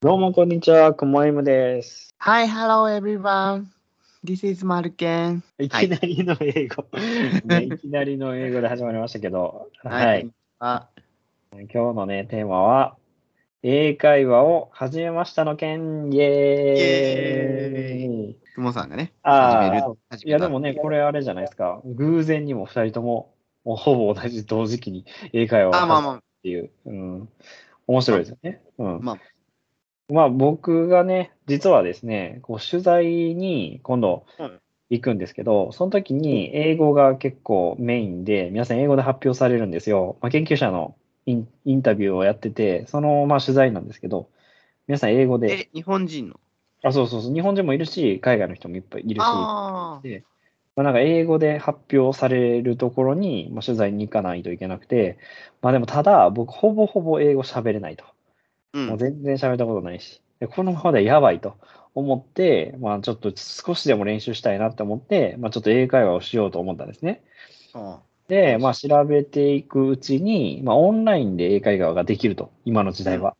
どうも、こんにちは。くもいむです。Hi, hello everyone. This is マルケン。いきなりの英語、ねいきなりの英語で始まりましたけど、はい。。あ、今日のね、テーマは、英会話を始めましたの件、イエーイくもさんがね、始める。いや、でもね、これあれじゃないですか。偶然にも二人とも、もうほぼ同じ同時期に英会話をあ、まあ始めるまっていう、うん、面白いですよね。うん。まあまあ僕がね、実はですね、こう取材に今度うん行くんですけど、その時に英語が結構メインで、皆さん英語で発表されるんですよ。まあ、研究者のインインタビューをやってて、そのまあ取材なんですけど、皆さん英語あ、で、え、日本人の？あ、そうそうそう、日本人もいるし、海外の人もいっぱいいるし、あまあ、なんか英語で発表されるところに、まあ、取材に行かないといけなくて、まあでもただ、僕ほぼほぼ英語喋れないと。もうん全然喋ったことないし、でこのままではやばいと思って、まあちょっと少しでも練習したいなって思って、まあちょっと英会話をしようと思ったんですね。あで、まあ調べていくうちに、まあオンラインで英会話ができると、今の時代は。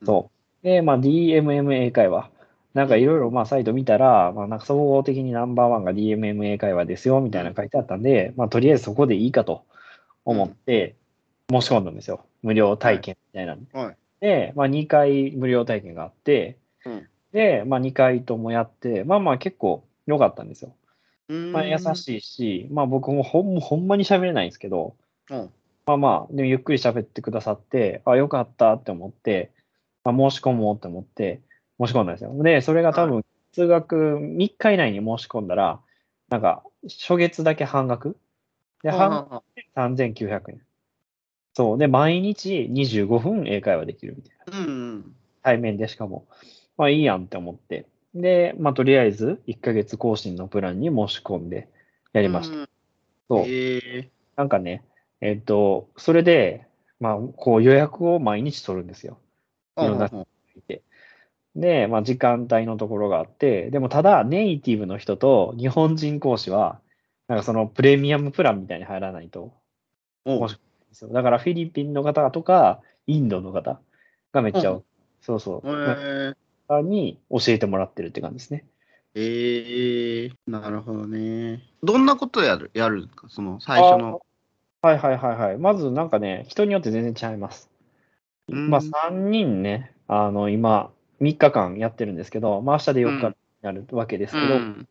うんそう。で、まあ DMM 英会話。なんかいろいろまあサイト見たら、まあなんか総合的にナンバーワンが DMM 英会話ですよ、みたいなの書いてあったんで、まあとりあえずそこでいいかと思って申し込んだんですよ。無料体験みたいなのはい。で、まあ、2回無料体験があって、うんで、まあ、2回ともやって、まあまあ結構良かったんですよ。まあ、優い。しいし、まあ僕もほんほんまに喋れないんですけど、うん。まあまあ、でもゆっくり喋ってくださって、あ、よかったって思って、まあ、申し込もうって思って、申し込んだんですよ。で、それが多分、通学3日以内に申し込んだら、なんか、初月だけ半額で、半あ3900円。そう。で、毎日25分英会話できるみたいな。うん。対面でしかも、まあいいやんって思って。で、まあとりあえず1ヶ月更新のプランに申し込んでやりました。た。そう。ええ。なんかね、えっと、それで、まあこう予約を毎日取るんですよ。いろんなうんいて。で、まあ時間帯のところがあって、でもただネイティブの人と日本人講師は、なんかそのプレミアムプランみたいに入らないとおもしですよ。だからフィリピンの方とか、インドの方がめっちゃ、うんそうそう、え方に教えてもらってるって感じですね。ええなるほどね。どんなことやるやるんですか？その最初の。あはいはいはいはい。まずなんかね、人によって全然違います。うんまあ3人ね、あの今3日間やってるんですけど、まあ明日で4日になるわけですけど、うん。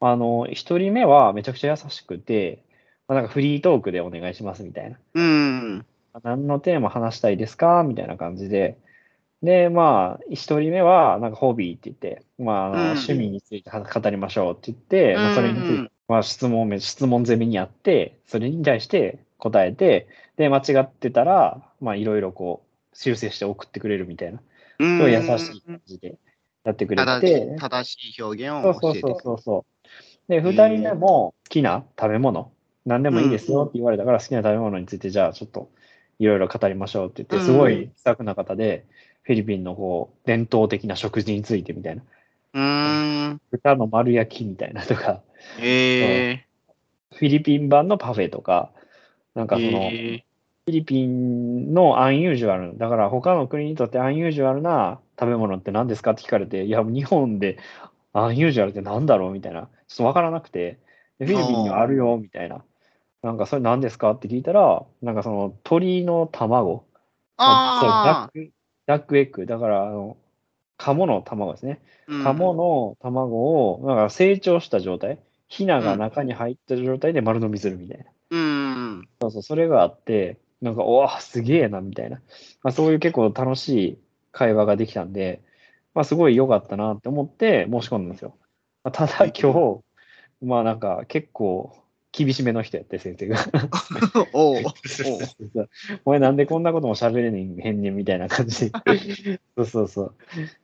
あの1人目はめちゃくちゃ優しくて、まあ、なんかフリートークでお願いしますみたいな。うん。何のテーマ話したいですかみたいな感じで。で、まあ、一人目は、なんかホビーって言って、まあ、趣味については語りましょうって言って、まあ、それについうんて、まあ、質問め、質問攻めにあって、それに対して答えて、で、間違ってたら、まあ、いろいろこう、修正して送ってくれるみたいな、すうん。ごい優しい感じでやってくれ正て、し正しい表現を教えてそうそうそうそう。で、二人目も好きな食べ物、何でもいいですよって言われたから、好きな食べ物について、じゃあちょっといろいろ語りましょうって言って、すごい気さくな方で、フィリピンのこう伝統的な食事についてみたいな、うーん。豚の丸焼きみたいなとか、ええフィリピン版のパフェとか、なんかその、えフィリピンの unusual、だから他の国にとって unusual な食べ物って何ですかって聞かれて、いや、日本で unusual って何だろうみたいな、ちょっとわからなくて、でフィリピンにはあるよみたいな、なんかそれ何ですか？って聞いたら、なんかその鳥の卵、あそう duck、ダックエッグ、だからあの、鴨の卵ですね。あ鴨の卵を、なんか成長した状態、ヒナが中に入った状態で丸飲みするみたいな。うん。そうそう、それがあって、なんか、おわ、すげえな、みたいな。まあ、そういう結構楽しい会話ができたんで、まあ、すごい良かったなって思って申し込んだんですよ。まあ、ただ今日、まあなんか結構厳しめの人やって、先生が。おうおう お前なんでこんなことも喋れねえへんねんみたいな感じで。そうそうそう。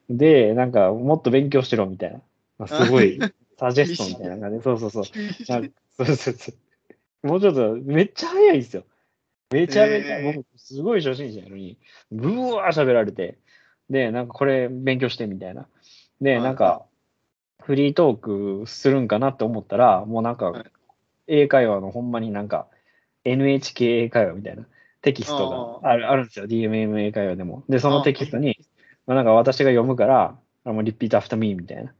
で、なんかもっと勉強しろみたいな。まあ、すごい サジェストみたいな感じで。そうそうそう。そうそうそう。もうちょっと、めっちゃ早いんですよ。めちゃめちゃ、えー僕、すごい初心者やのに、ブワー喋られて、で、なんかこれ勉強してみたいな。で、はいなんか、フリートークするんかなって思ったら、もうなんはいか、英会話のほんまになんか、NHK 英会話みたいなテキストがあるあるんですよ。DMM 英会話でも。で、そのテキストに、まあ、なんか私が読むから、あもう repeat after me みたいな。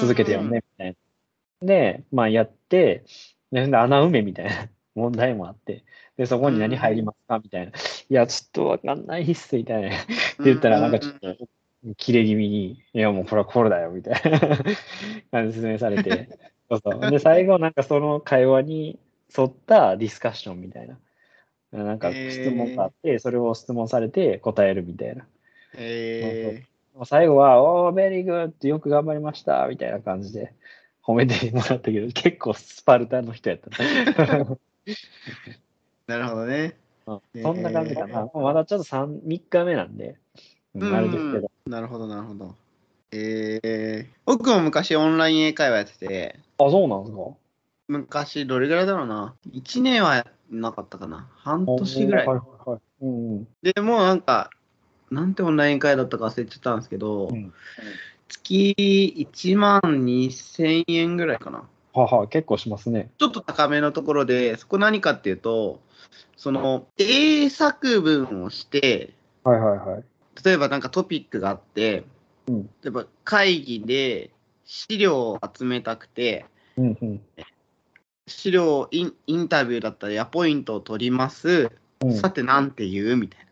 続けて読んで、みたいな。で、まあやって、でで穴埋めみたいな問題もあって、で、そこに何入りますか？みたいな。いや、ちょっとわかんないっす、みたいな。って言ったら、なんかちょっと、切れ気味に、いや、もうこれはこれだよ、みたいな 感じで説明されて。そうそう。で、最後、なんかその会話に沿ったディスカッションみたいな。なんか質問があって、それを質問されて答えるみたいな。え最後は、おー、 very good、よく頑張りました、みたいな感じで褒めてもらったけど、結構スパルタの人やった なるほどね。うんそんな感じかな。まだちょっと 3, 3日目なんで、うんあれですけど。なるほど、なるほど。えー、僕も昔オンライン英会話やってて、あ、そうなんですか？昔どれぐらいだろうな。1年はなかったかな。半年ぐらい。はいはいはい。うんうん。でもうなんか、なんてオンライン会だったか忘れちゃったんですけど、うん月1万2000円ぐらいかな。はは、結構しますね。ちょっと高めのところで、そこ何かっていうと、その英作文をして、はいはいはい。例えばなんかトピックがあって、うん。例えば会議で資料を集めたくて、うんうん。資料インインタビューだったらアポイントを取ります、うん、さてなんて言うみたい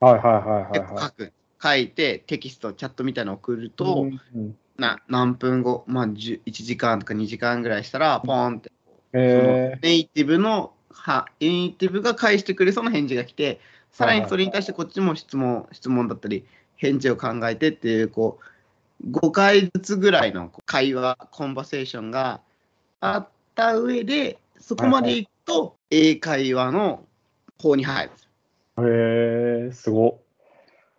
はいはいはいはいな、はい。書く書いてテキストチャットみたいなのを送ると、うんうん。な何分後、まあ、10 1時間とか2時間ぐらいしたらポーンって、えネイティブのはネイティブが返してくれそうな返事が来てさらにそれに対してこっちも質問質問だったり返事を考えてっていうこう5回ずつぐらいの会話コンバセーションがあった上でそこまでいくと英会話の方に入るんですよー、えー、すご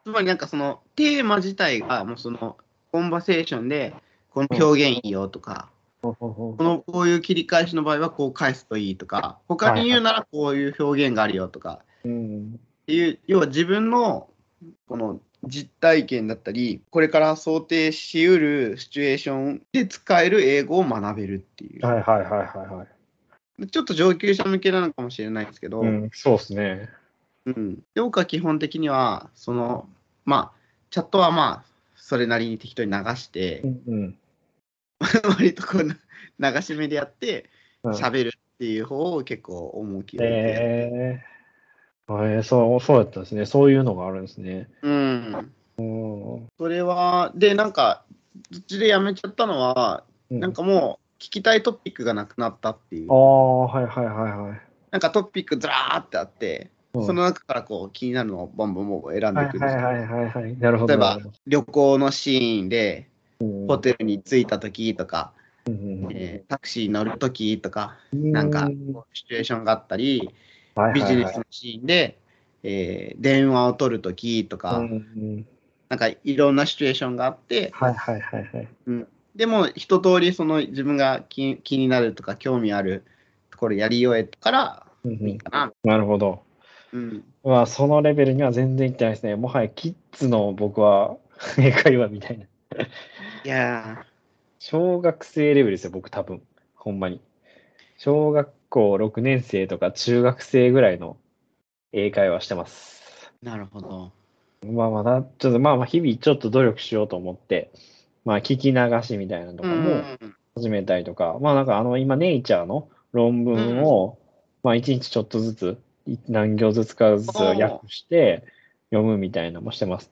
つまりなんかそのテーマ自体がもうそのコンバセーションでこの表現いいよとか、っ。このこういう切り返しの場合はこう返すといいとか他に言うならこういう表現があるよとかうん。っていう要は自分のこの実体験だったりこれから想定しうるシチュエーションで使える英語を学べるっていう、はいはいはいはいはい。ちょっと上級者向けなのかもしれないですけど、うん、そうですね。うん、で僕は基本的にはそのまあチャットはまあそれなりに適当に流してう、んうん。割とこう流し目でやってうん喋るっていう方を結構重きを置いてえー、えー、そう、そうだったんですね。そういうのがあるんですね。うん。うん。それは、で、なんか、どっちでやめちゃったのは、なんかもう、聞きたいトピックがなくなったっていうあ。あ、はいはいはいはい。なんかトピックずらーってあって、うんその中からこう気になるのをボンボンボン選んではいくるはいはいはいはい。なるほど。例えば旅行のシーンで、どホテルに着いた時とか、うんうんうんえータクシーに乗る時とか、うんなんかシチュエーションがあったり、ビジネスのシーンで、えー電話を取る時とか、うんうんなんかいろんなシチュエーションがあって、はいはいはいはい。でも一通りその自分が気気になるとか興味あるところやり終えたからうんうんいいかな。なるほど。うん。まあ、そのレベルには全然いってないですね。もはやキッズの僕は英会話みたいな。いや小学生レベルですよ、僕多分。ほんまに。小学校6年生とか中学生ぐらいの英会話してます。ー、なるほど。まあまだ、ちょっとまあまあ日々ちょっと努力しようと思って、まあ聞き流しみたいなのとうかもん。始めたりとか、まあなんかあの今ネイチャーの論文を、まあ一日ちょっとずつ、い何行ずつかずつ訳して読むみたいなのもしてます。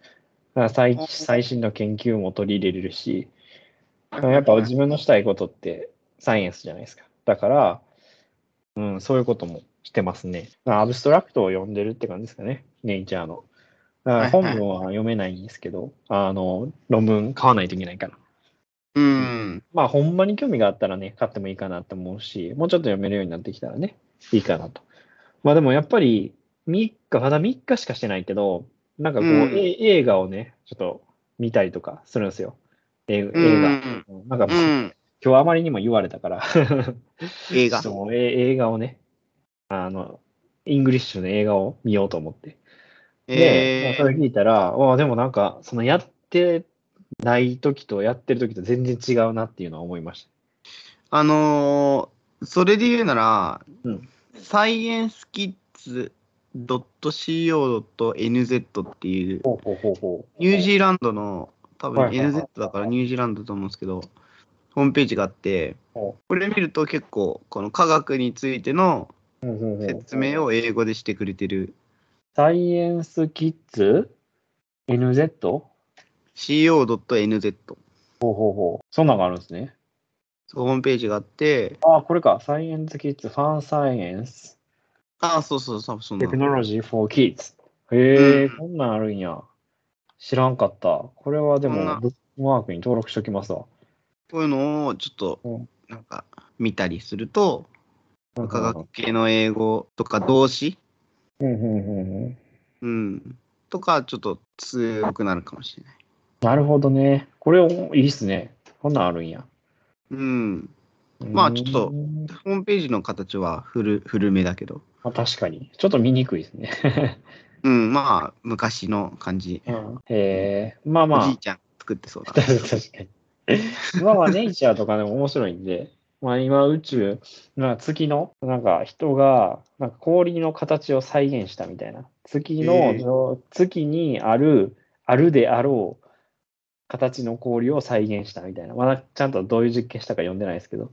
最お最新の研究も取り入れれるし、やっぱ自分のしたいことってサイエンスじゃないですか。だから、うん、そういうこともしてますね。まあアブストラクトを読んでるって感じですかね、ネイチャーの。本文は読めないんですけど、あの、論文買わないといけないから。うん。まあ、ほんまに興味があったらね、買ってもいいかなって思うし、もうちょっと読めるようになってきたらね、いいかなと。まあでもやっぱり、3日、まだ3日しかしてないけど、なんかこう、うんえ映画をね、ちょっと見たりとかするんですよ。映映う画。ん。なんか、うん。今日あまりにも言われたから、映画。ちょっ。ともうえ映画をね、あの、 English の映画を見ようと思って。で、まあえそれ聞いたら、わあでもなんか、そのやってない時とやってる時と全然違うなっていうのは思いましあのーそれで言うなら、うん。サイエンスキッズ .co.nz っていう、ニュージーランドの、多分 NZ だからニュージーランドだと思うんですけど、ホームページがあって、ほこれ見ると結構、この科学についての説明を英語でしてくれてるサイエンスキッズ ?NZ? co.nz。ほうほうほう。そんなのがあるんですね。ホームページがあって、ああ、これか。サイエンスキッズ、ファンサイエンス、ああ、そうそうそう、そんなテク。ノロジー for kids。へえ、うんこんなんあるんや。知らんかった。これはでも、ブックマークに登録しときますわ。こういうのをちょっとうん、なんか、見たりすると、うん科学系の英語とか動詞、うんとか、ちょっと強くなるかもしれない。なるほどね。これいいっすね。こんなんあるんや。うん。まあちょっとうんホームページの形は古古めだけど、まあ、確かに。ちょっと見にくいですね。うん、まあ、昔の感じ。うんへえ、まあまあ。おじいちゃん作ってそうだ。確かに。まあまあ、ネイチャーとかでも面白いんで、まあ今宇宙、な月の、なんか人が、なんか氷の形を再現したみたいな。月の、へえ月にある、あるであろう形の氷を再現したみたいな。まだちゃんとどういう実験したか読んでないですけど、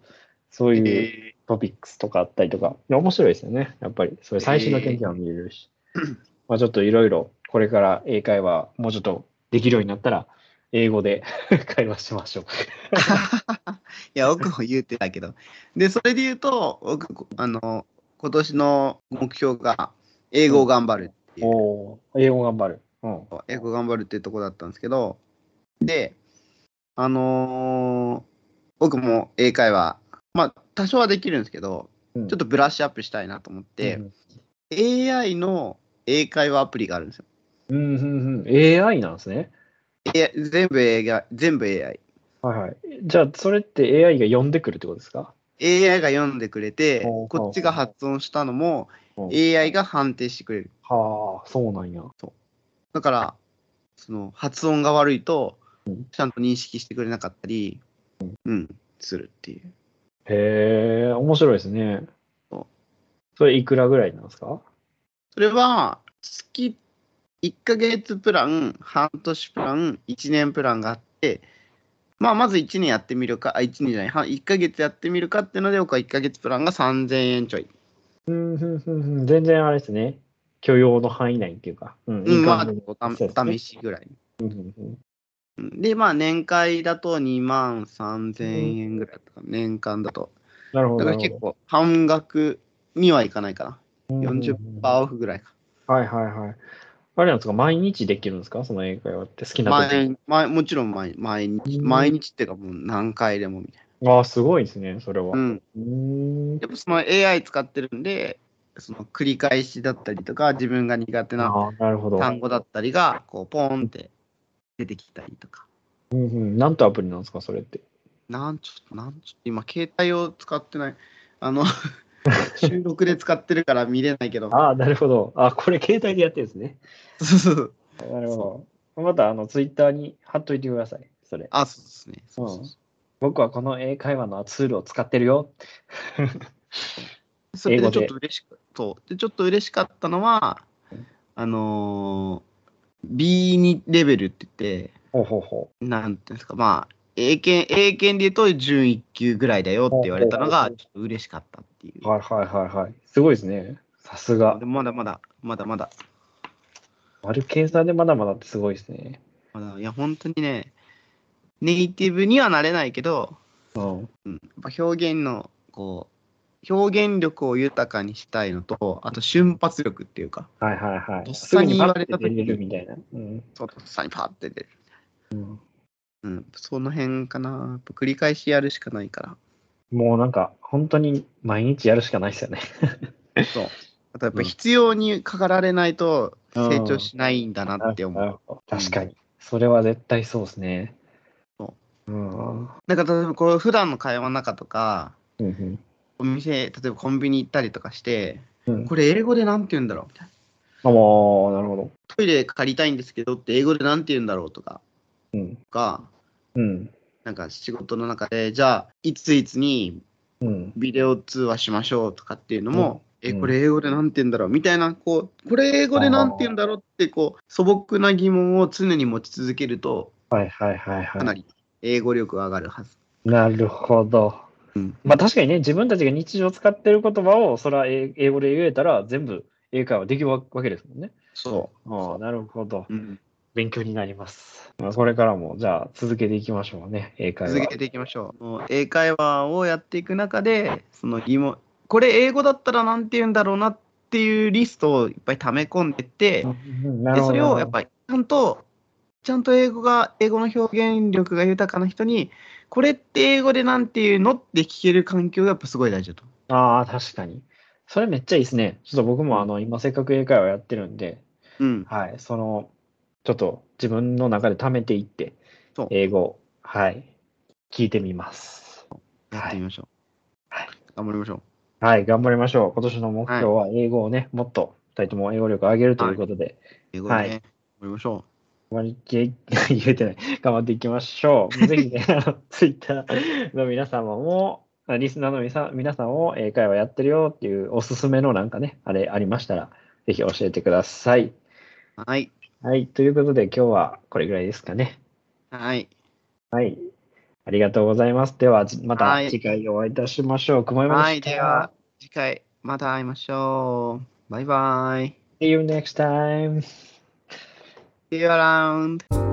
そういうえトピックスとかあったりとか、面白いですよね。やっぱり、そういう最新の研究も見れるし。まあちょっといろいろ、これから英会話もうちょっとできるようになったら、英語で 会話しましょう。ー いや、僕も言うてたけど。で、それで言うと、僕、あの、今年の目標が、英語を頑張るっていう。おー英語頑張る。うん。英語頑張るっていうところだったんですけど、で、あのー僕も英会話、まあ、多少はできるんですけど、うんちょっとブラッシュアップしたいなと思って、うん AI の英会話アプリがあるんですよ。うんうんうん。AI なんですね。AI 全部 AI、全部 AI。はいはい。じゃあ、それって AI が読んでくるってことですか？AI が読んでくれてこっちが発音したのもうん AI が判定してくれる。はあ、そうなんや。だから、その発音が悪いとうん、ちゃんと認識してくれなかったり、うん、するっていう。へえ、面白いですねそう。それいくらぐらいなんですか？それは、月1ヶ月プラン、半年プラン、1年プランがあって、まあ、まず1年やってみるか、あ、1年じゃない、は1ヶ月やってみるかっていうので、僕は1ヶ月プランが3000円ちょい。うん。全然あれですね。許容の範囲内っていうか。うん、うん、まあ、お試しぐらい。で、まあ、年会だと2万3000円ぐらいだったかな、年間だと。なるほど。だから結構、半額にはいかないかな。どうんうんうん40%オフぐらいか。はいはいはい。あれなんですか毎日できるんですか？その英会話って好きな時毎毎もちろん毎毎日、うん毎日っていうかもう何回でもみたいああ、すごいですね、それは。な。うん。うーん。やっぱその AI 使ってるんで、その繰り返しだったりとか、自分が苦手な。単語だったりが、こう、ポーンって出てきたりとか。うんうん。なんとアプリなんですかそれって？なんちょっと、なんちょっと、今、携帯を使ってない。あの、収録で使ってるから見れないけど。ああ、なるほど。あこれ携帯でやってるんですね。そうそうそう。なるほど。また、あの、ツイッターに貼っといてください。それ。あ、そうですね。そうそうそ僕はこの英会話のツールを使ってるよ。う それでちょっと嬉しかそうでちょっと嬉しかったのはうん、あのー、B2 レベルって言って、ほうほうほなんていうんですか、まあ、英検、英検で言うと準1級ぐらいだよって言われたのが、ちょっと嬉しかったっていう。う。はいはいはいはい。すごいですね。さすがまだまだ、まだまだ、丸計算でまだまだってすごいですね。まだ、いや、本当にね、ネイティブにはなれないけど、うん。うん、表現の、こう、表現力を豊かにしたいのと、あと瞬発力っていうか、はいはいはい。とっさに言われた時にみたいな。うん。そうとっさにパーって出る。うんうん、その辺かな。繰り返しやるしかないから。もうなんか、本当に毎日やるしかないですよね。そう。あとやっぱうん必要にかかられないとうん成長しないんだなって思う。なるほど確かに。それは絶対そうですね。。そううん。なんか例えばこう普段の会話の中とか、うんお店、例えばコンビニ行ったりとかして、うん。これ英語でなんて言うんだろうみたいな。あ、もう、なるほど。トイレ借りたいんですけどって英語でなんて言うんだろうとか、うん。か、うん。なんか仕事の中で、じゃあ、いついつにうん。ビデオ通話しましょうとかっていうのも、え、うんこれ英語でなんて言うんだろうみたいな、こう、これ英語でなんて言うんだろうって、こう、素朴な疑問を常に持ち続けると、はいはいはいは。かないり英語力が上がるはず。なるほど。うんまあ確かにね、自分たちが日常使ってる言葉を、それは英英語で言えたら、全部英会話できるわけですもんね。そああ、なるほど。う。うん、勉強になります。まあ、これからも、じゃあ続けていきましょうね、英会話。続けていきましょう。もう英会話をやっていく中で、その疑問、これ英語だったらなんて言うんだろうなっていうリストをいっぱい溜め込んでって、でそれをやっぱりちゃんと、ちゃんと英語が、英語の表現力が豊かな人に、これって英語でなんていうのって聞ける環境がやっぱすごい大事だと。ああ、確かに。それめっちゃいいですね。ちょっと僕もあの、今せっかく英会話やってるんで、うん。はい、その、ちょっと自分の中で貯めていって英語、はい、聞いてみます。やってみましょう。はい。頑張りましょはい、頑張りましょう。今年の目標は英語をね、もっと二人とも英語力を上げるということで、う。英語でね、はい頑張りましょ頑張り 言えてない。頑張っていきましょう。ぜひね、ツイッターの皆様も、あリスナーの皆さん皆さんを英会話やってるよっていうおすすめのなんかね、あれありましたら、ぜひ教えてください。う。はい。はい、ということで今日はこれぐらいですかね。はい。はい。ありがとうございます。では、じまたはい次回お会いいたしましょう。くもいまはい。した。では、次回また会いましょう。バイバイ。See you next time. See you around.